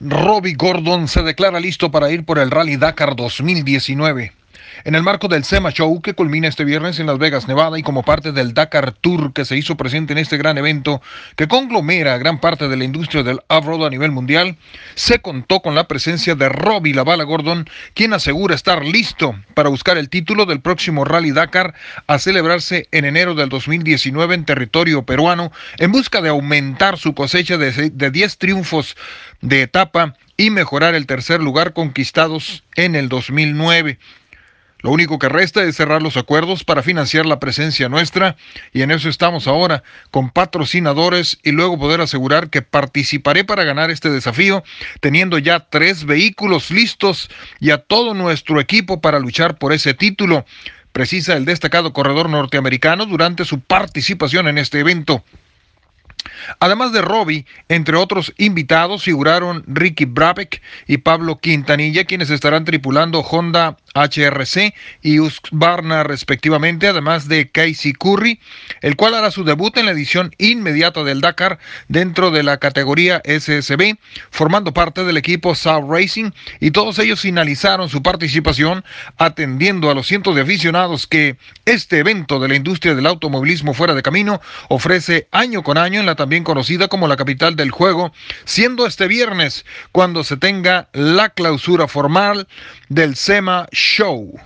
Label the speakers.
Speaker 1: Robbie Gordon se declara listo para ir por el Rally Dakar 2019. En el marco del SEMA Show que culmina este viernes en Las Vegas, Nevada y como parte del Dakar Tour que se hizo presente en este gran evento que conglomera gran parte de la industria del off-road a nivel mundial, se contó con la presencia de Robbie Lavala Gordon, quien asegura estar listo para buscar el título del próximo Rally Dakar a celebrarse en enero del 2019 en territorio peruano en busca de aumentar su cosecha de 10 triunfos de etapa y mejorar el tercer lugar conquistados en el 2009. Lo único que resta es cerrar los acuerdos para financiar la presencia nuestra y en eso estamos ahora, con patrocinadores y luego poder asegurar que participaré para ganar este desafío, teniendo ya tres vehículos listos y a todo nuestro equipo para luchar por ese título, precisa el destacado corredor norteamericano durante su participación en este evento. Además de Robbie, entre otros invitados figuraron Ricky Brabeck y Pablo Quintanilla, quienes estarán tripulando Honda HRC y Husqvarna respectivamente, además de Casey Curry, el cual hará su debut en la edición inmediata del Dakar dentro de la categoría SSB, formando parte del equipo South Racing y todos ellos finalizaron su participación atendiendo a los cientos de aficionados que este evento de la industria del automovilismo fuera de camino ofrece año con año en la también conocida como la capital del juego, siendo este viernes cuando se tenga la clausura formal del SEMA Show.